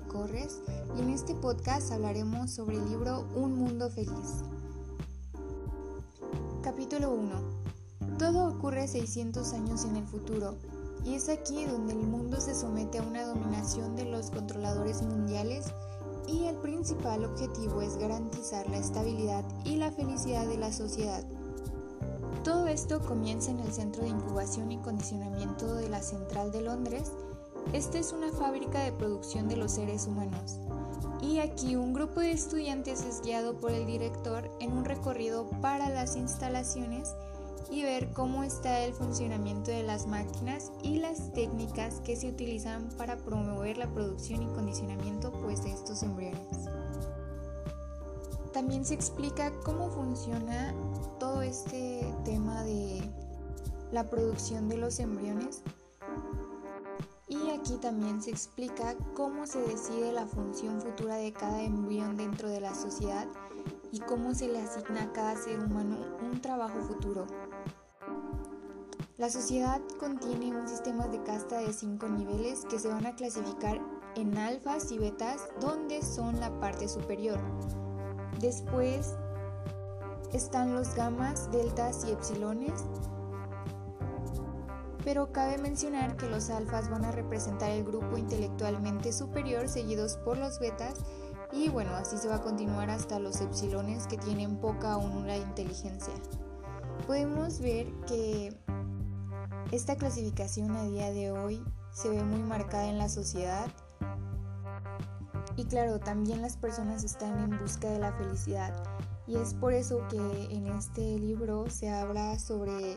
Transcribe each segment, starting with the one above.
Corres y en este podcast hablaremos sobre el libro Un Mundo Feliz. Capítulo 1. Todo ocurre 600 años en el futuro y es aquí donde el mundo se somete a una dominación de los controladores mundiales y el principal objetivo es garantizar la estabilidad y la felicidad de la sociedad. Todo esto comienza en el Centro de Incubación y Condicionamiento de la Central de Londres. Esta es una fábrica de producción de los seres humanos. Y aquí un grupo de estudiantes es guiado por el director en un recorrido para las instalaciones y ver cómo está el funcionamiento de las máquinas y las técnicas que se utilizan para promover la producción y condicionamiento pues, de estos embriones. También se explica cómo funciona todo este tema de la producción de los embriones y aquí también se explica cómo se decide la función futura de cada embrión dentro de la sociedad y cómo se le asigna a cada ser humano un trabajo futuro. La sociedad contiene un sistema de casta de cinco niveles que se van a clasificar en alfas y betas, donde son la parte superior. Después están los gamas, deltas y epsilones. Pero cabe mencionar que los alfas van a representar el grupo intelectualmente superior seguidos por los betas y bueno, así se va a continuar hasta los epsilones que tienen poca o nula inteligencia. Podemos ver que esta clasificación a día de hoy se ve muy marcada en la sociedad y claro, también las personas están en busca de la felicidad. Y es por eso que en este libro se habla sobre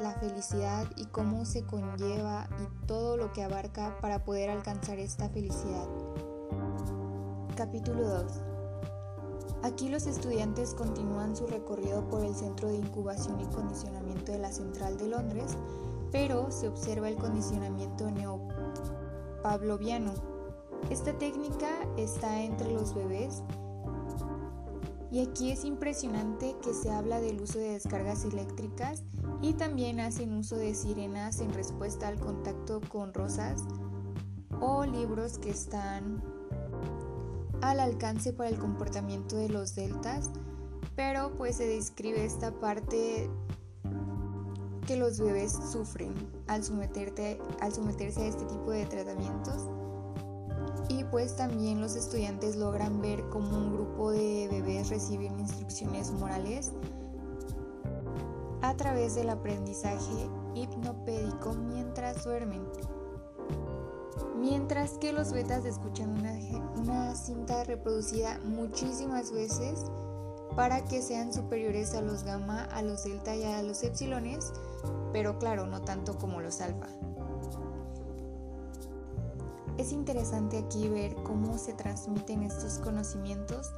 la felicidad y cómo se conlleva y todo lo que abarca para poder alcanzar esta felicidad. Capítulo 2. Aquí los estudiantes continúan su recorrido por el Centro de Incubación y Condicionamiento de la Central de Londres, pero se observa el condicionamiento neopavloviano esta técnica está entre los bebés y aquí es impresionante que se habla del uso de descargas eléctricas y también hacen uso de sirenas en respuesta al contacto con rosas o libros que están al alcance para el comportamiento de los deltas, pero pues se describe esta parte que los bebés sufren al, al someterse a este tipo de tratamientos pues también los estudiantes logran ver cómo un grupo de bebés reciben instrucciones morales a través del aprendizaje hipnopédico mientras duermen. Mientras que los betas escuchan una, una cinta reproducida muchísimas veces para que sean superiores a los gamma, a los delta y a los epsilones, pero claro, no tanto como los alfa. Es interesante aquí ver cómo se transmiten estos conocimientos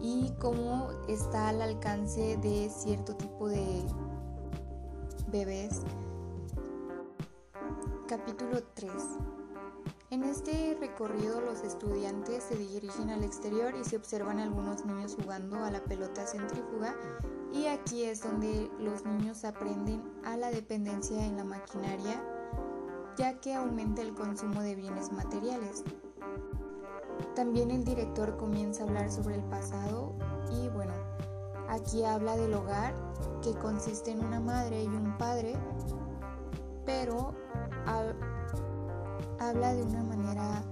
y cómo está al alcance de cierto tipo de bebés. Capítulo 3. En este recorrido los estudiantes se dirigen al exterior y se observan algunos niños jugando a la pelota centrífuga y aquí es donde los niños aprenden a la dependencia en la maquinaria ya que aumenta el consumo de bienes materiales. También el director comienza a hablar sobre el pasado y bueno, aquí habla del hogar que consiste en una madre y un padre, pero habla de una manera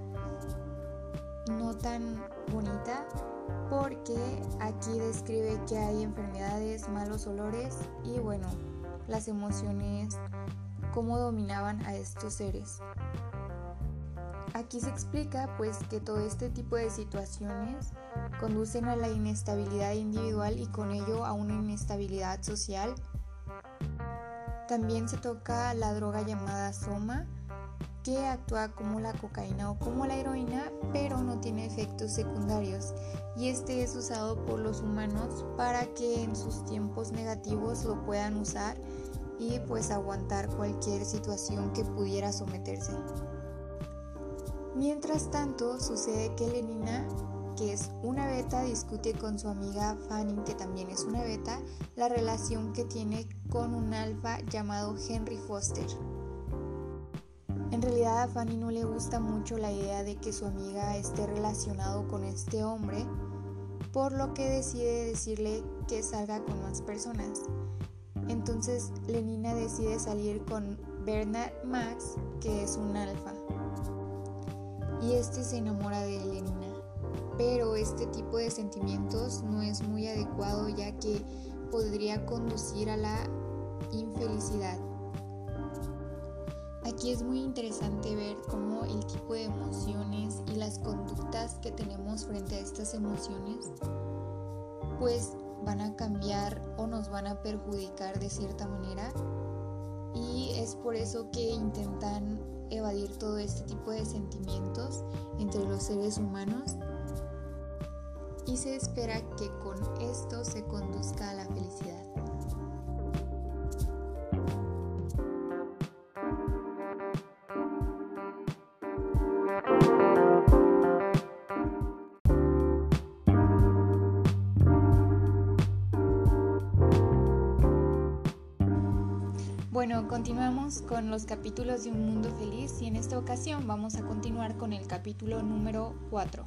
no tan bonita porque aquí describe que hay enfermedades, malos olores y bueno, las emociones cómo dominaban a estos seres. Aquí se explica pues que todo este tipo de situaciones conducen a la inestabilidad individual y con ello a una inestabilidad social. También se toca la droga llamada soma, que actúa como la cocaína o como la heroína, pero no tiene efectos secundarios. Y este es usado por los humanos para que en sus tiempos negativos lo puedan usar y pues aguantar cualquier situación que pudiera someterse. Mientras tanto, sucede que Lenina, que es una beta, discute con su amiga Fanning, que también es una beta, la relación que tiene con un alfa llamado Henry Foster. En realidad a Fanny no le gusta mucho la idea de que su amiga esté relacionado con este hombre, por lo que decide decirle que salga con más personas. Entonces Lenina decide salir con Bernard Max, que es un alfa. Y este se enamora de Lenina. Pero este tipo de sentimientos no es muy adecuado ya que podría conducir a la infelicidad. Aquí es muy interesante ver cómo el tipo de emociones y las conductas que tenemos frente a estas emociones pues van a cambiar o nos van a perjudicar de cierta manera y es por eso que intentan evadir todo este tipo de sentimientos entre los seres humanos y se espera que con esto se conduzca a la felicidad. Con los capítulos de Un Mundo Feliz y en esta ocasión vamos a continuar con el capítulo número 4.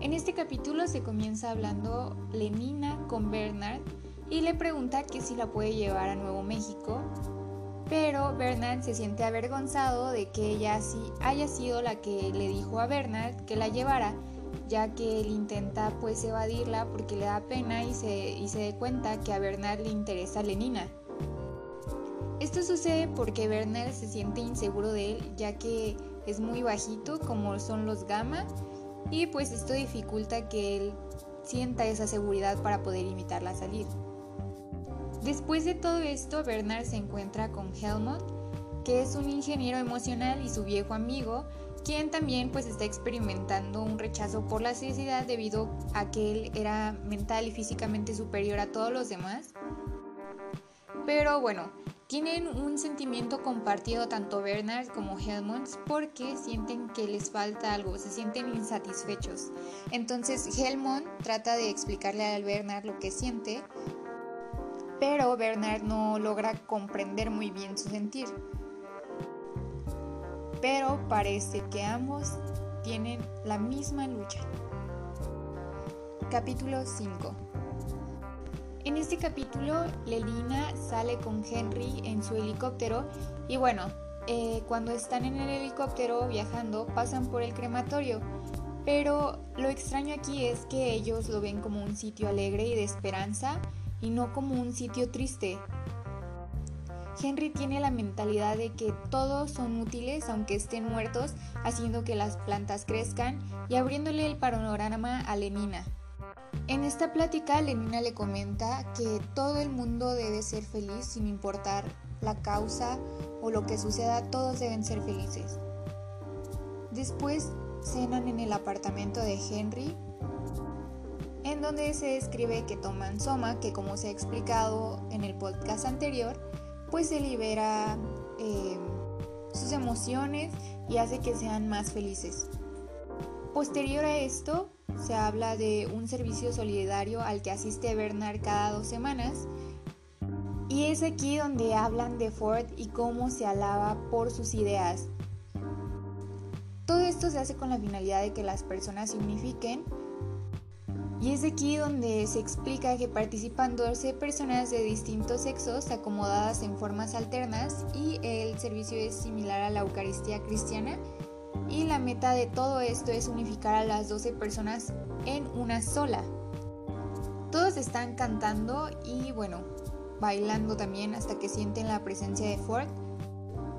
En este capítulo se comienza hablando Lenina con Bernard y le pregunta que si la puede llevar a Nuevo México, pero Bernard se siente avergonzado de que ella sí haya sido la que le dijo a Bernard que la llevara, ya que él intenta pues evadirla porque le da pena y se, y se da cuenta que a Bernard le interesa Lenina. Esto sucede porque Werner se siente inseguro de él ya que es muy bajito como son los gamma y pues esto dificulta que él sienta esa seguridad para poder invitarla a salir. Después de todo esto, Bernard se encuentra con Helmut, que es un ingeniero emocional y su viejo amigo, quien también pues está experimentando un rechazo por la sociedad debido a que él era mental y físicamente superior a todos los demás. Pero bueno, tienen un sentimiento compartido tanto Bernard como Helmut porque sienten que les falta algo, se sienten insatisfechos. Entonces Helmut trata de explicarle a Bernard lo que siente, pero Bernard no logra comprender muy bien su sentir. Pero parece que ambos tienen la misma lucha. Capítulo 5 en este capítulo, Lelina sale con Henry en su helicóptero y bueno, eh, cuando están en el helicóptero viajando pasan por el crematorio, pero lo extraño aquí es que ellos lo ven como un sitio alegre y de esperanza y no como un sitio triste. Henry tiene la mentalidad de que todos son útiles aunque estén muertos, haciendo que las plantas crezcan y abriéndole el panorama a Lenina. En esta plática, Lenina le comenta que todo el mundo debe ser feliz sin importar la causa o lo que suceda, todos deben ser felices. Después cenan en el apartamento de Henry, en donde se describe que toman soma, que como se ha explicado en el podcast anterior, pues se libera eh, sus emociones y hace que sean más felices. Posterior a esto, se habla de un servicio solidario al que asiste Bernard cada dos semanas. Y es aquí donde hablan de Ford y cómo se alaba por sus ideas. Todo esto se hace con la finalidad de que las personas se unifiquen. Y es aquí donde se explica que participan 12 personas de distintos sexos acomodadas en formas alternas y el servicio es similar a la Eucaristía cristiana y la meta de todo esto es unificar a las 12 personas en una sola. Todos están cantando y bueno, bailando también hasta que sienten la presencia de Ford.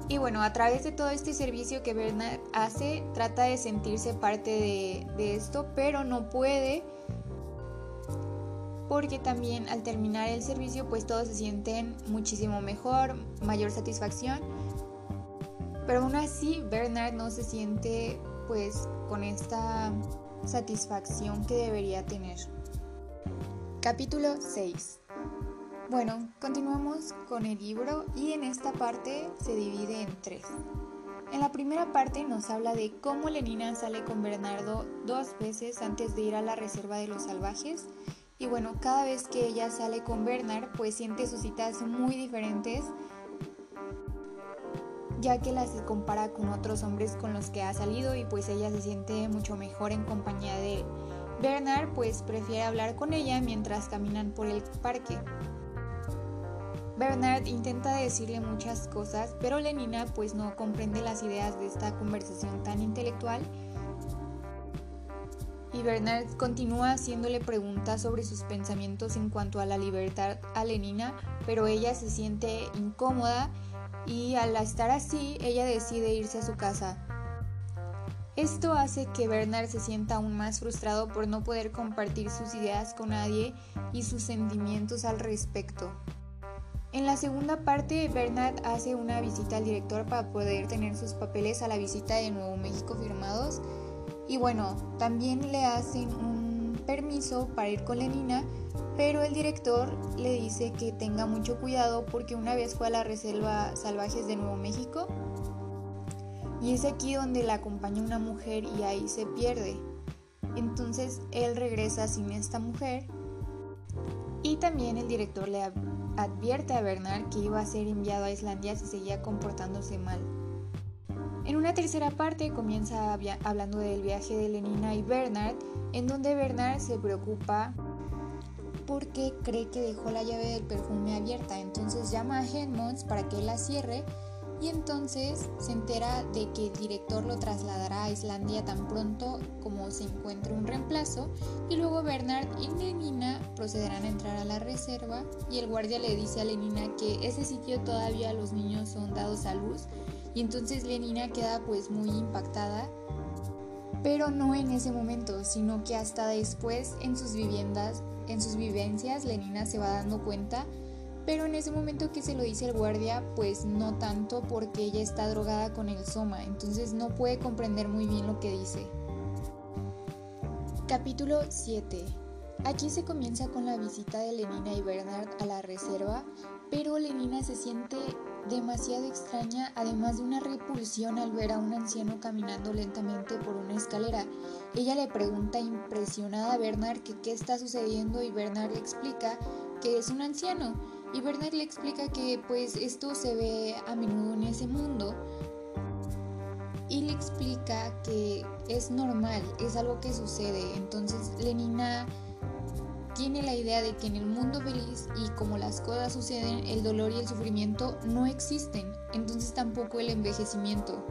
Y bueno, a través de todo este servicio que Bernard hace, trata de sentirse parte de, de esto, pero no puede porque también al terminar el servicio pues todos se sienten muchísimo mejor, mayor satisfacción pero aún así, Bernard no se siente pues con esta satisfacción que debería tener. Capítulo 6. Bueno, continuamos con el libro y en esta parte se divide en tres. En la primera parte nos habla de cómo Lenina sale con Bernardo dos veces antes de ir a la reserva de los salvajes. Y bueno, cada vez que ella sale con Bernard, pues siente sus citas muy diferentes ya que la se compara con otros hombres con los que ha salido y pues ella se siente mucho mejor en compañía de él. Bernard pues prefiere hablar con ella mientras caminan por el parque. Bernard intenta decirle muchas cosas, pero Lenina pues no comprende las ideas de esta conversación tan intelectual y Bernard continúa haciéndole preguntas sobre sus pensamientos en cuanto a la libertad a Lenina, pero ella se siente incómoda y al estar así, ella decide irse a su casa. Esto hace que Bernard se sienta aún más frustrado por no poder compartir sus ideas con nadie y sus sentimientos al respecto. En la segunda parte, Bernard hace una visita al director para poder tener sus papeles a la visita de Nuevo México firmados y bueno, también le hacen un permiso para ir con Lenina, pero el director le dice que tenga mucho cuidado porque una vez fue a la Reserva Salvajes de Nuevo México y es aquí donde la acompaña una mujer y ahí se pierde. Entonces él regresa sin esta mujer y también el director le advierte a Bernard que iba a ser enviado a Islandia si seguía comportándose mal. En una tercera parte comienza hablando del viaje de Lenina y Bernard, en donde Bernard se preocupa porque cree que dejó la llave del perfume abierta, entonces llama a Hedmonds para que la cierre y entonces se entera de que el director lo trasladará a Islandia tan pronto como se encuentre un reemplazo y luego Bernard y Lenina procederán a entrar a la reserva y el guardia le dice a Lenina que ese sitio todavía los niños son dados a luz y entonces Lenina queda pues muy impactada, pero no en ese momento, sino que hasta después en sus viviendas, en sus vivencias, Lenina se va dando cuenta, pero en ese momento que se lo dice el guardia, pues no tanto porque ella está drogada con el soma, entonces no puede comprender muy bien lo que dice. Capítulo 7 Aquí se comienza con la visita de Lenina y Bernard a la reserva, pero Lenina se siente demasiado extraña, además de una repulsión al ver a un anciano caminando lentamente por una escalera. Ella le pregunta impresionada a Bernard que qué está sucediendo y Bernard le explica que es un anciano y Bernard le explica que pues esto se ve a menudo en ese mundo y le explica que es normal, es algo que sucede. Entonces Lenina tiene la idea de que en el mundo feliz y como las cosas suceden, el dolor y el sufrimiento no existen, entonces tampoco el envejecimiento.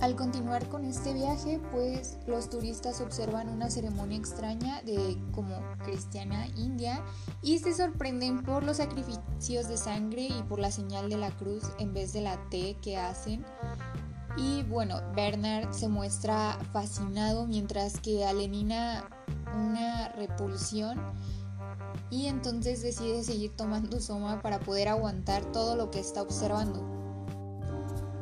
Al continuar con este viaje, pues los turistas observan una ceremonia extraña de como cristiana india y se sorprenden por los sacrificios de sangre y por la señal de la cruz en vez de la T que hacen. Y bueno, Bernard se muestra fascinado mientras que a Lenina una repulsión y entonces decide seguir tomando soma para poder aguantar todo lo que está observando.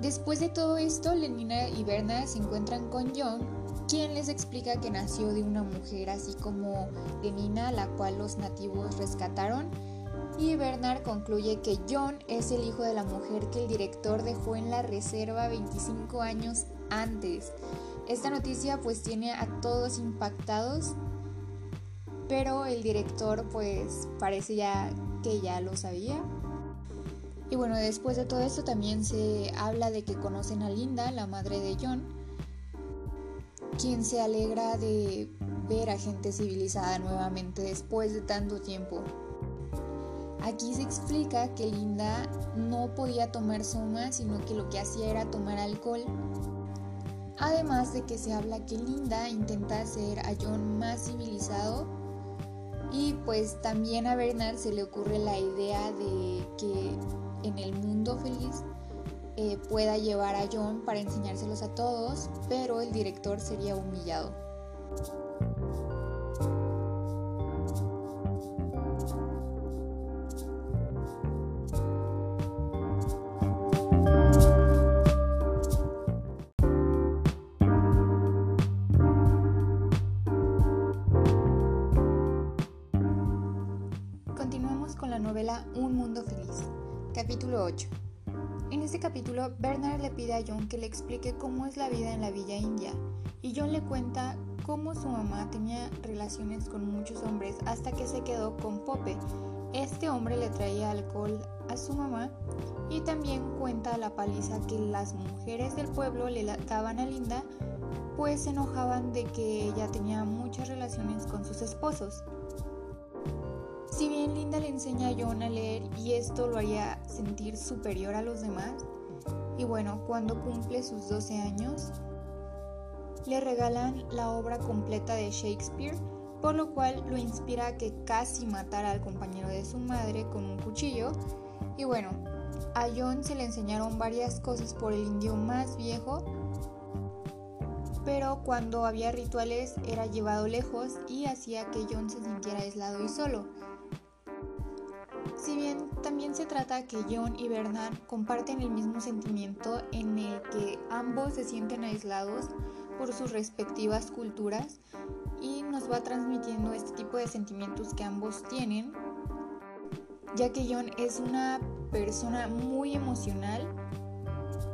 Después de todo esto, Lenina y Bernard se encuentran con John, quien les explica que nació de una mujer así como Lenina, la cual los nativos rescataron, y Bernard concluye que John es el hijo de la mujer que el director dejó en la reserva 25 años antes. Esta noticia pues tiene a todos impactados pero el director pues parece ya que ya lo sabía. Y bueno, después de todo esto también se habla de que conocen a Linda, la madre de John, quien se alegra de ver a gente civilizada nuevamente después de tanto tiempo. Aquí se explica que Linda no podía tomar soma, sino que lo que hacía era tomar alcohol. Además de que se habla que Linda intenta hacer a John más civilizado y pues también a Bernard se le ocurre la idea de que en el mundo feliz eh, pueda llevar a John para enseñárselos a todos, pero el director sería humillado. Que le explique cómo es la vida en la Villa India, y John le cuenta cómo su mamá tenía relaciones con muchos hombres hasta que se quedó con Pope, este hombre le traía alcohol a su mamá y también cuenta la paliza que las mujeres del pueblo le daban a Linda pues se enojaban de que ella tenía muchas relaciones con sus esposos. Si bien Linda le enseña a John a leer y esto lo haría sentir superior a los demás, y bueno, cuando cumple sus 12 años, le regalan la obra completa de Shakespeare, por lo cual lo inspira a que casi matara al compañero de su madre con un cuchillo. Y bueno, a John se le enseñaron varias cosas por el indio más viejo, pero cuando había rituales era llevado lejos y hacía que John se sintiera aislado y solo. Si bien también se trata que John y Bernard comparten el mismo sentimiento en el que ambos se sienten aislados por sus respectivas culturas y nos va transmitiendo este tipo de sentimientos que ambos tienen, ya que John es una persona muy emocional,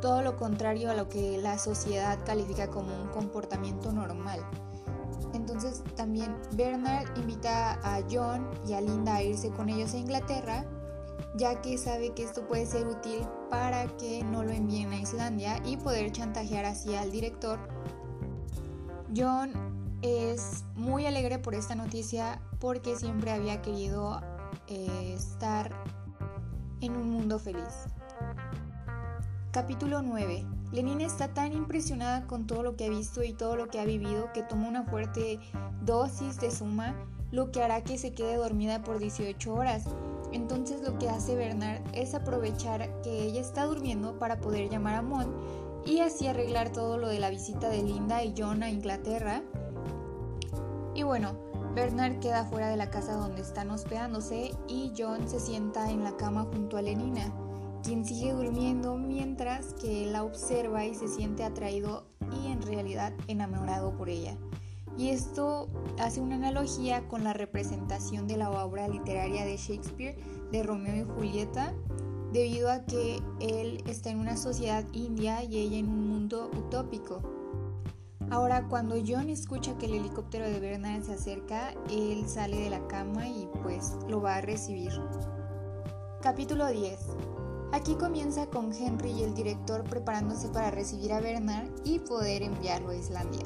todo lo contrario a lo que la sociedad califica como un comportamiento normal. Entonces también Bernard invita a John y a Linda a irse con ellos a Inglaterra, ya que sabe que esto puede ser útil para que no lo envíen a Islandia y poder chantajear así al director. John es muy alegre por esta noticia porque siempre había querido eh, estar en un mundo feliz. Capítulo 9. Lenina está tan impresionada con todo lo que ha visto y todo lo que ha vivido que toma una fuerte dosis de suma, lo que hará que se quede dormida por 18 horas. Entonces lo que hace Bernard es aprovechar que ella está durmiendo para poder llamar a Mon y así arreglar todo lo de la visita de Linda y John a Inglaterra. Y bueno, Bernard queda fuera de la casa donde están hospedándose y John se sienta en la cama junto a Lenina quien sigue durmiendo mientras que la observa y se siente atraído y en realidad enamorado por ella. Y esto hace una analogía con la representación de la obra literaria de Shakespeare de Romeo y Julieta, debido a que él está en una sociedad india y ella en un mundo utópico. Ahora, cuando John escucha que el helicóptero de Bernard se acerca, él sale de la cama y pues lo va a recibir. Capítulo 10. Aquí comienza con Henry y el director preparándose para recibir a Bernard y poder enviarlo a Islandia.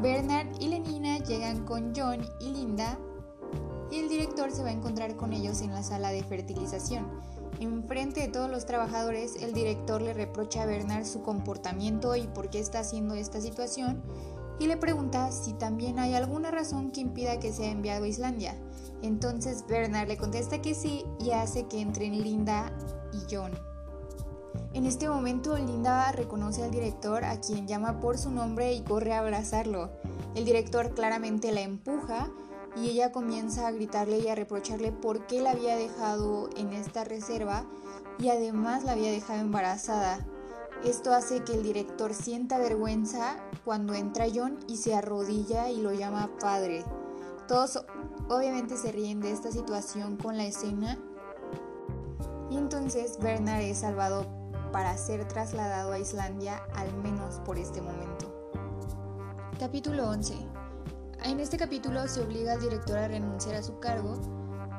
Bernard y Lenina llegan con John y Linda y el director se va a encontrar con ellos en la sala de fertilización. En frente de todos los trabajadores, el director le reprocha a Bernard su comportamiento y por qué está haciendo esta situación y le pregunta si también hay alguna razón que impida que sea enviado a Islandia. Entonces Bernard le contesta que sí y hace que entren Linda John. En este momento Linda reconoce al director a quien llama por su nombre y corre a abrazarlo. El director claramente la empuja y ella comienza a gritarle y a reprocharle por qué la había dejado en esta reserva y además la había dejado embarazada. Esto hace que el director sienta vergüenza cuando entra John y se arrodilla y lo llama padre. Todos obviamente se ríen de esta situación con la escena y entonces Bernard es salvado para ser trasladado a Islandia al menos por este momento. Capítulo 11. En este capítulo se obliga al director a renunciar a su cargo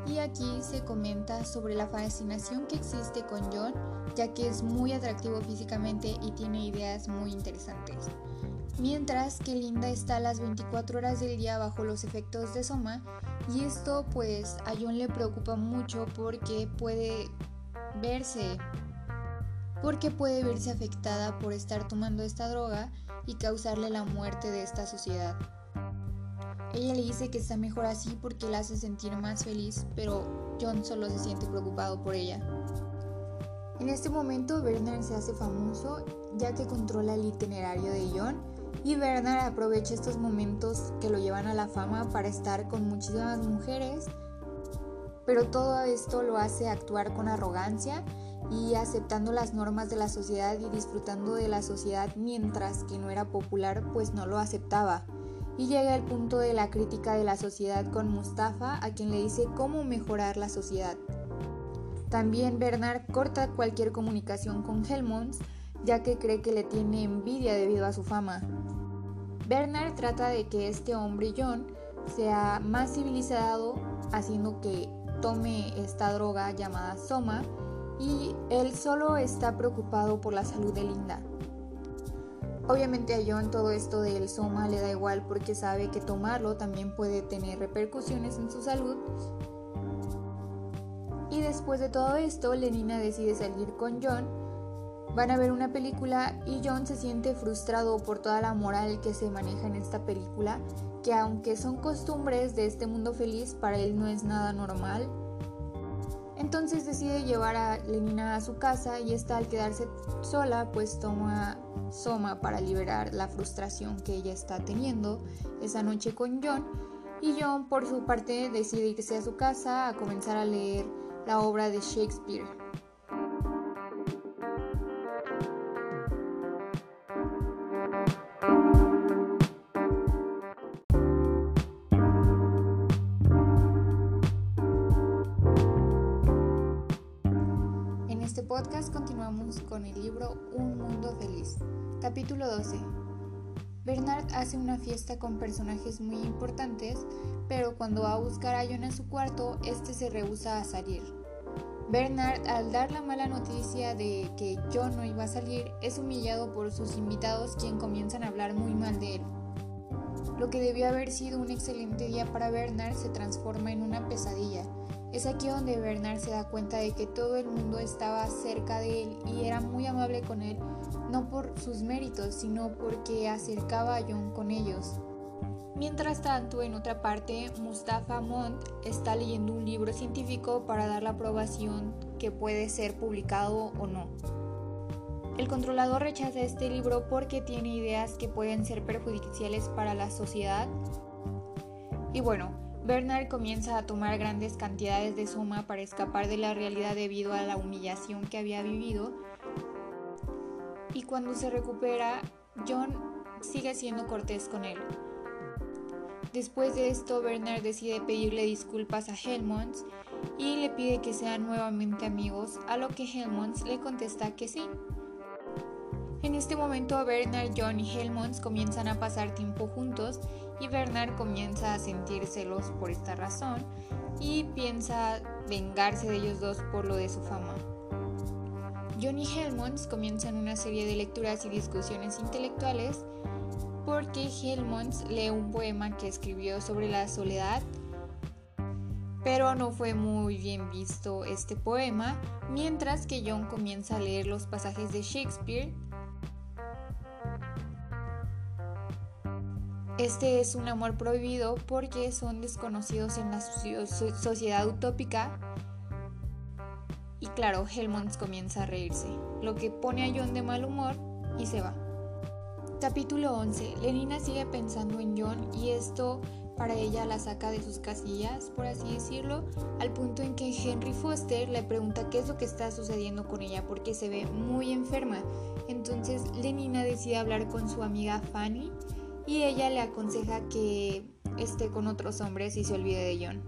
y aquí se comenta sobre la fascinación que existe con John ya que es muy atractivo físicamente y tiene ideas muy interesantes. Mientras que Linda está las 24 horas del día bajo los efectos de Soma y esto pues a John le preocupa mucho porque puede verse porque puede verse afectada por estar tomando esta droga y causarle la muerte de esta sociedad. Ella le dice que está mejor así porque la hace sentir más feliz, pero John solo se siente preocupado por ella. En este momento Bernard se hace famoso ya que controla el itinerario de John y Bernard aprovecha estos momentos que lo llevan a la fama para estar con muchísimas mujeres pero todo esto lo hace actuar con arrogancia y aceptando las normas de la sociedad y disfrutando de la sociedad mientras que no era popular pues no lo aceptaba. Y llega el punto de la crítica de la sociedad con Mustafa a quien le dice cómo mejorar la sociedad. También Bernard corta cualquier comunicación con Helmons ya que cree que le tiene envidia debido a su fama. Bernard trata de que este hombre John sea más civilizado haciendo que tome esta droga llamada Soma y él solo está preocupado por la salud de Linda. Obviamente a John todo esto del Soma le da igual porque sabe que tomarlo también puede tener repercusiones en su salud. Y después de todo esto, Lenina decide salir con John. Van a ver una película y John se siente frustrado por toda la moral que se maneja en esta película, que aunque son costumbres de este mundo feliz, para él no es nada normal entonces decide llevar a Lenina a su casa y esta al quedarse sola pues toma Soma para liberar la frustración que ella está teniendo esa noche con John y John por su parte decide irse a su casa a comenzar a leer la obra de Shakespeare. Podcast continuamos con el libro Un Mundo Feliz. Capítulo 12. Bernard hace una fiesta con personajes muy importantes, pero cuando va a buscar a John en su cuarto, este se rehúsa a salir. Bernard, al dar la mala noticia de que John no iba a salir, es humillado por sus invitados quien comienzan a hablar muy mal de él. Lo que debió haber sido un excelente día para Bernard se transforma en una pesadilla es aquí donde Bernard se da cuenta de que todo el mundo estaba cerca de él y era muy amable con él, no por sus méritos, sino porque acercaba a John con ellos. Mientras tanto, en otra parte, Mustafa Montt está leyendo un libro científico para dar la aprobación que puede ser publicado o no. El controlador rechaza este libro porque tiene ideas que pueden ser perjudiciales para la sociedad. Y bueno, Bernard comienza a tomar grandes cantidades de suma para escapar de la realidad debido a la humillación que había vivido. Y cuando se recupera, John sigue siendo cortés con él. Después de esto, Bernard decide pedirle disculpas a Helmons y le pide que sean nuevamente amigos, a lo que Helmons le contesta que sí. En este momento Bernard, John y Helmons comienzan a pasar tiempo juntos y Bernard comienza a sentir celos por esta razón y piensa vengarse de ellos dos por lo de su fama. John y Helmons comienzan una serie de lecturas y discusiones intelectuales porque Helmons lee un poema que escribió sobre la soledad pero no fue muy bien visto este poema, mientras que John comienza a leer los pasajes de Shakespeare Este es un amor prohibido porque son desconocidos en la sociedad utópica. Y claro, Helmont comienza a reírse, lo que pone a John de mal humor y se va. Capítulo 11. Lenina sigue pensando en John y esto para ella la saca de sus casillas, por así decirlo, al punto en que Henry Foster le pregunta qué es lo que está sucediendo con ella porque se ve muy enferma. Entonces Lenina decide hablar con su amiga Fanny y ella le aconseja que esté con otros hombres y se olvide de John.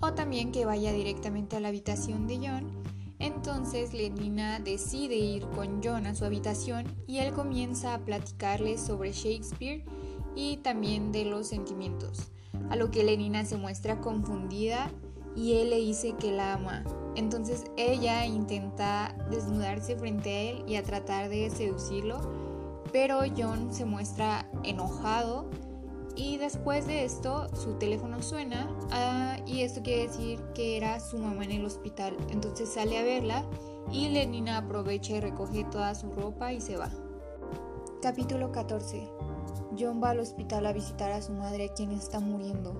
O también que vaya directamente a la habitación de John. Entonces Lenina decide ir con John a su habitación y él comienza a platicarle sobre Shakespeare y también de los sentimientos, a lo que Lenina se muestra confundida y él le dice que la ama. Entonces ella intenta desnudarse frente a él y a tratar de seducirlo, pero John se muestra enojado y después de esto su teléfono suena ah, y esto quiere decir que era su mamá en el hospital. Entonces sale a verla y Lenina aprovecha y recoge toda su ropa y se va. Capítulo 14. John va al hospital a visitar a su madre quien está muriendo.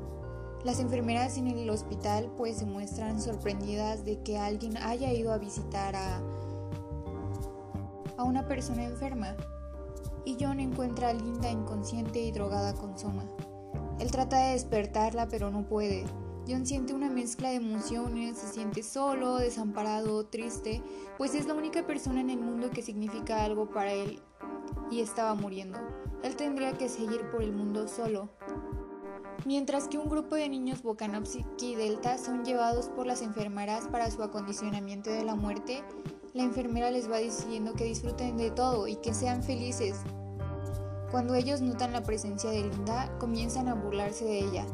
Las enfermeras en el hospital pues se muestran sorprendidas de que alguien haya ido a visitar a, a una persona enferma y John encuentra a Linda inconsciente y drogada con Soma. Él trata de despertarla pero no puede. John siente una mezcla de emociones, se siente solo, desamparado, triste, pues es la única persona en el mundo que significa algo para él y estaba muriendo. Él tendría que seguir por el mundo solo. Mientras que un grupo de niños Bocanopsiki Delta son llevados por las enfermeras para su acondicionamiento de la muerte, la enfermera les va diciendo que disfruten de todo y que sean felices. Cuando ellos notan la presencia de Linda, comienzan a burlarse de ella.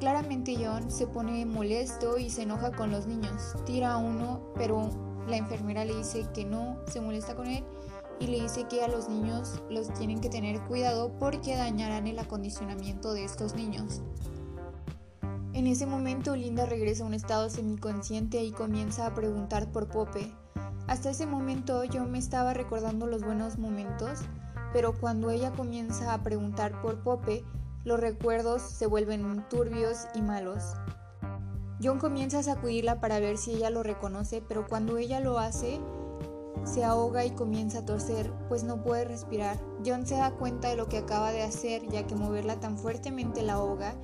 Claramente John se pone molesto y se enoja con los niños. Tira a uno, pero la enfermera le dice que no, se molesta con él y le dice que a los niños los tienen que tener cuidado porque dañarán el acondicionamiento de estos niños. En ese momento Linda regresa a un estado semiconsciente y comienza a preguntar por Pope. Hasta ese momento yo me estaba recordando los buenos momentos, pero cuando ella comienza a preguntar por Pope, los recuerdos se vuelven turbios y malos. John comienza a sacudirla para ver si ella lo reconoce, pero cuando ella lo hace, se ahoga y comienza a torcer, pues no puede respirar. John se da cuenta de lo que acaba de hacer, ya que moverla tan fuertemente la ahoga,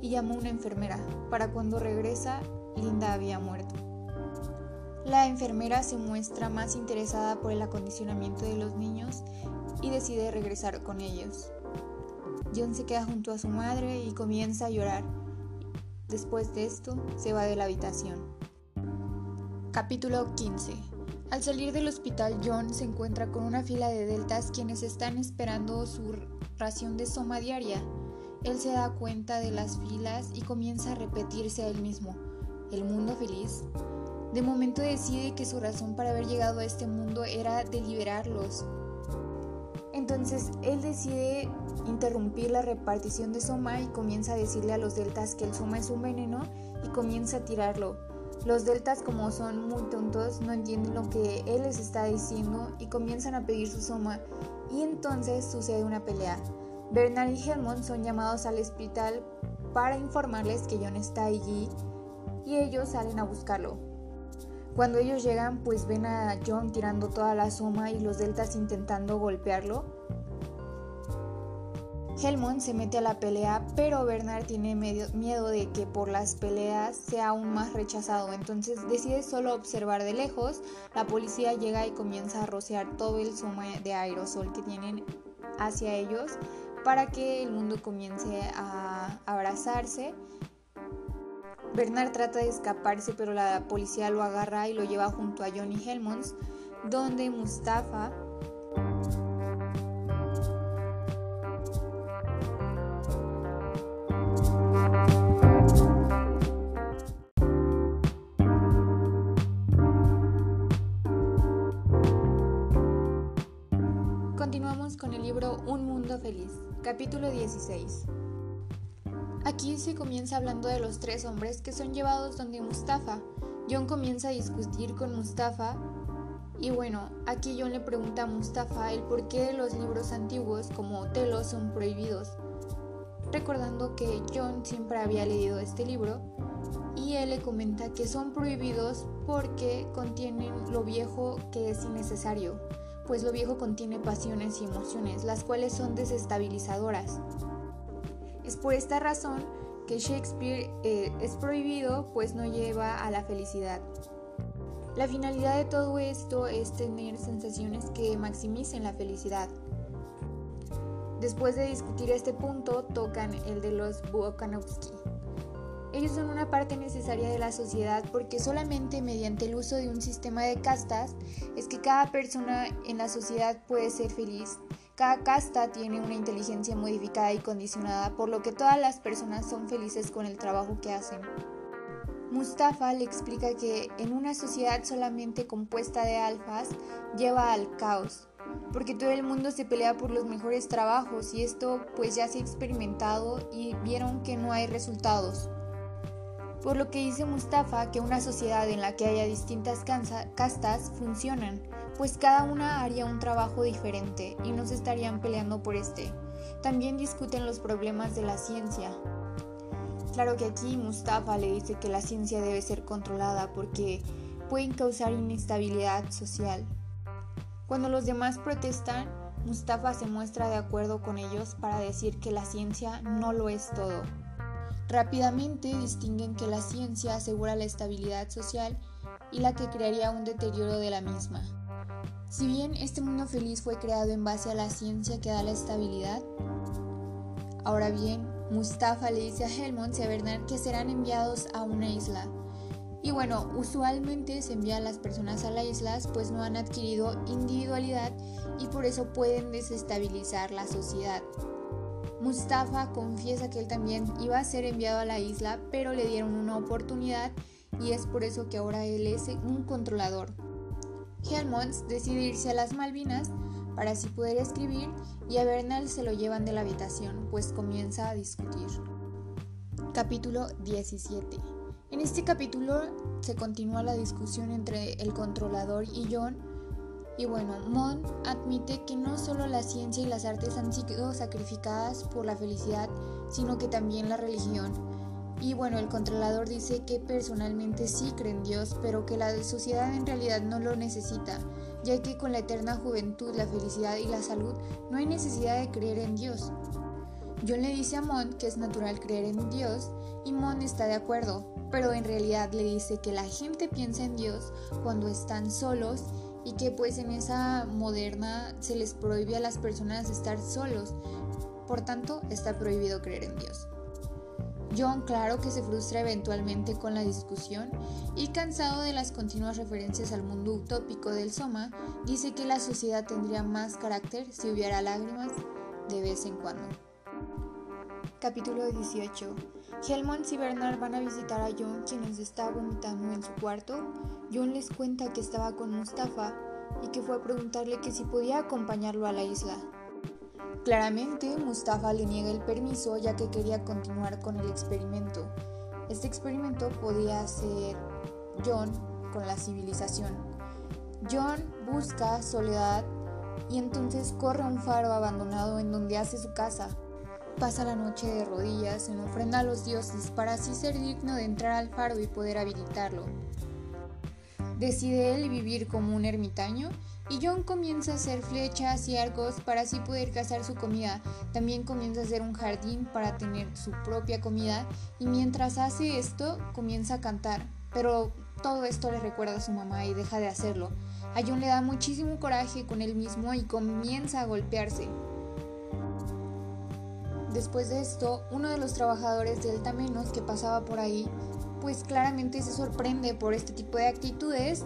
y llama a una enfermera. Para cuando regresa, Linda había muerto. La enfermera se muestra más interesada por el acondicionamiento de los niños y decide regresar con ellos. John se queda junto a su madre y comienza a llorar. Después de esto, se va de la habitación. Capítulo 15 al salir del hospital, John se encuentra con una fila de deltas quienes están esperando su ración de soma diaria. Él se da cuenta de las filas y comienza a repetirse a él mismo, ¿el mundo feliz? De momento decide que su razón para haber llegado a este mundo era de liberarlos. Entonces él decide interrumpir la repartición de soma y comienza a decirle a los deltas que el soma es un veneno y comienza a tirarlo. Los deltas como son muy tontos no entienden lo que él les está diciendo y comienzan a pedir su soma y entonces sucede una pelea. Bernard y Helmond son llamados al hospital para informarles que John está allí y ellos salen a buscarlo. Cuando ellos llegan pues ven a John tirando toda la soma y los deltas intentando golpearlo Helmond se mete a la pelea, pero Bernard tiene miedo de que por las peleas sea aún más rechazado, entonces decide solo observar de lejos. La policía llega y comienza a rociar todo el zumo de aerosol que tienen hacia ellos para que el mundo comience a abrazarse. Bernard trata de escaparse, pero la policía lo agarra y lo lleva junto a Johnny Helmonds, donde Mustafa Capítulo 16 Aquí se comienza hablando de los tres hombres que son llevados donde Mustafa. John comienza a discutir con Mustafa y bueno, aquí John le pregunta a Mustafa el por qué los libros antiguos como Otelo son prohibidos, recordando que John siempre había leído este libro y él le comenta que son prohibidos porque contienen lo viejo que es innecesario pues lo viejo contiene pasiones y emociones, las cuales son desestabilizadoras. Es por esta razón que Shakespeare eh, es prohibido, pues no lleva a la felicidad. La finalidad de todo esto es tener sensaciones que maximicen la felicidad. Después de discutir este punto, tocan el de los Bukanovsky. Ellos son una parte necesaria de la sociedad porque solamente mediante el uso de un sistema de castas es que cada persona en la sociedad puede ser feliz. Cada casta tiene una inteligencia modificada y condicionada, por lo que todas las personas son felices con el trabajo que hacen. Mustafa le explica que en una sociedad solamente compuesta de alfas lleva al caos, porque todo el mundo se pelea por los mejores trabajos y esto pues ya se ha experimentado y vieron que no hay resultados. Por lo que dice Mustafa que una sociedad en la que haya distintas castas funcionan, pues cada una haría un trabajo diferente y no se estarían peleando por este. También discuten los problemas de la ciencia. Claro que aquí Mustafa le dice que la ciencia debe ser controlada porque pueden causar inestabilidad social. Cuando los demás protestan, Mustafa se muestra de acuerdo con ellos para decir que la ciencia no lo es todo. Rápidamente distinguen que la ciencia asegura la estabilidad social y la que crearía un deterioro de la misma. Si bien este mundo feliz fue creado en base a la ciencia que da la estabilidad, ahora bien, Mustafa le dice a Helmond y a Bernard que serán enviados a una isla. Y bueno, usualmente se envían las personas a las islas pues no han adquirido individualidad y por eso pueden desestabilizar la sociedad. Mustafa confiesa que él también iba a ser enviado a la isla, pero le dieron una oportunidad y es por eso que ahora él es un controlador. Helmont decide irse a las Malvinas para así poder escribir y a Bernal se lo llevan de la habitación, pues comienza a discutir. Capítulo 17 En este capítulo se continúa la discusión entre el controlador y John y bueno, Mon admite que no solo la ciencia y las artes han sido sacrificadas por la felicidad, sino que también la religión. Y bueno, el controlador dice que personalmente sí cree en Dios, pero que la sociedad en realidad no lo necesita, ya que con la eterna juventud, la felicidad y la salud no hay necesidad de creer en Dios. John le dice a Mon que es natural creer en Dios y Mon está de acuerdo, pero en realidad le dice que la gente piensa en Dios cuando están solos y que pues en esa moderna se les prohíbe a las personas estar solos. Por tanto, está prohibido creer en Dios. John claro que se frustra eventualmente con la discusión y cansado de las continuas referencias al mundo utópico del Soma, dice que la sociedad tendría más carácter si hubiera lágrimas de vez en cuando. Capítulo 18. Helmont y Bernard van a visitar a John, quienes está vomitando en su cuarto. John les cuenta que estaba con Mustafa y que fue a preguntarle que si podía acompañarlo a la isla. Claramente, Mustafa le niega el permiso ya que quería continuar con el experimento. Este experimento podía ser John con la civilización. John busca soledad y entonces corre a un faro abandonado en donde hace su casa. Pasa la noche de rodillas en ofrenda a los dioses para así ser digno de entrar al faro y poder habilitarlo. Decide él vivir como un ermitaño y John comienza a hacer flechas y arcos para así poder cazar su comida. También comienza a hacer un jardín para tener su propia comida y mientras hace esto comienza a cantar. Pero todo esto le recuerda a su mamá y deja de hacerlo. A John le da muchísimo coraje con él mismo y comienza a golpearse. Después de esto, uno de los trabajadores del Tamenos que pasaba por ahí, pues claramente se sorprende por este tipo de actitudes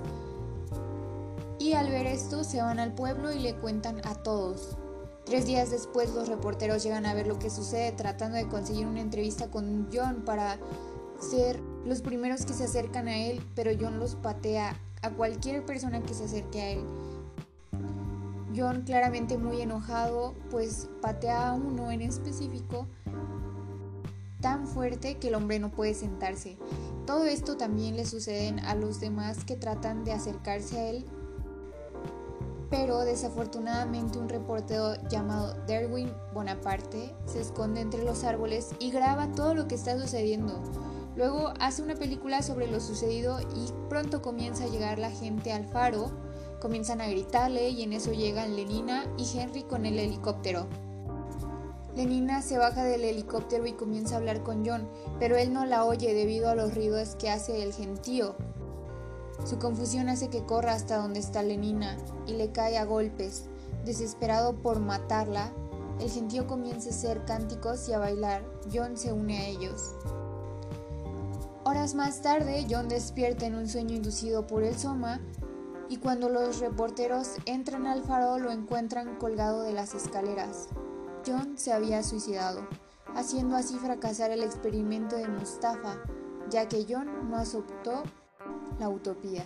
y al ver esto se van al pueblo y le cuentan a todos. Tres días después los reporteros llegan a ver lo que sucede tratando de conseguir una entrevista con John para ser los primeros que se acercan a él, pero John los patea a cualquier persona que se acerque a él. John claramente muy enojado, pues patea a uno en específico tan fuerte que el hombre no puede sentarse. Todo esto también le sucede a los demás que tratan de acercarse a él, pero desafortunadamente un reportero llamado Derwin Bonaparte se esconde entre los árboles y graba todo lo que está sucediendo. Luego hace una película sobre lo sucedido y pronto comienza a llegar la gente al faro Comienzan a gritarle y en eso llegan Lenina y Henry con el helicóptero. Lenina se baja del helicóptero y comienza a hablar con John, pero él no la oye debido a los ruidos que hace el gentío. Su confusión hace que corra hasta donde está Lenina y le cae a golpes. Desesperado por matarla, el gentío comienza a hacer cánticos y a bailar. John se une a ellos. Horas más tarde, John despierta en un sueño inducido por el soma y cuando los reporteros entran al faro lo encuentran colgado de las escaleras. John se había suicidado, haciendo así fracasar el experimento de Mustafa, ya que John no aceptó la utopía.